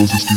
coisas que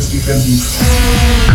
Closest defensive.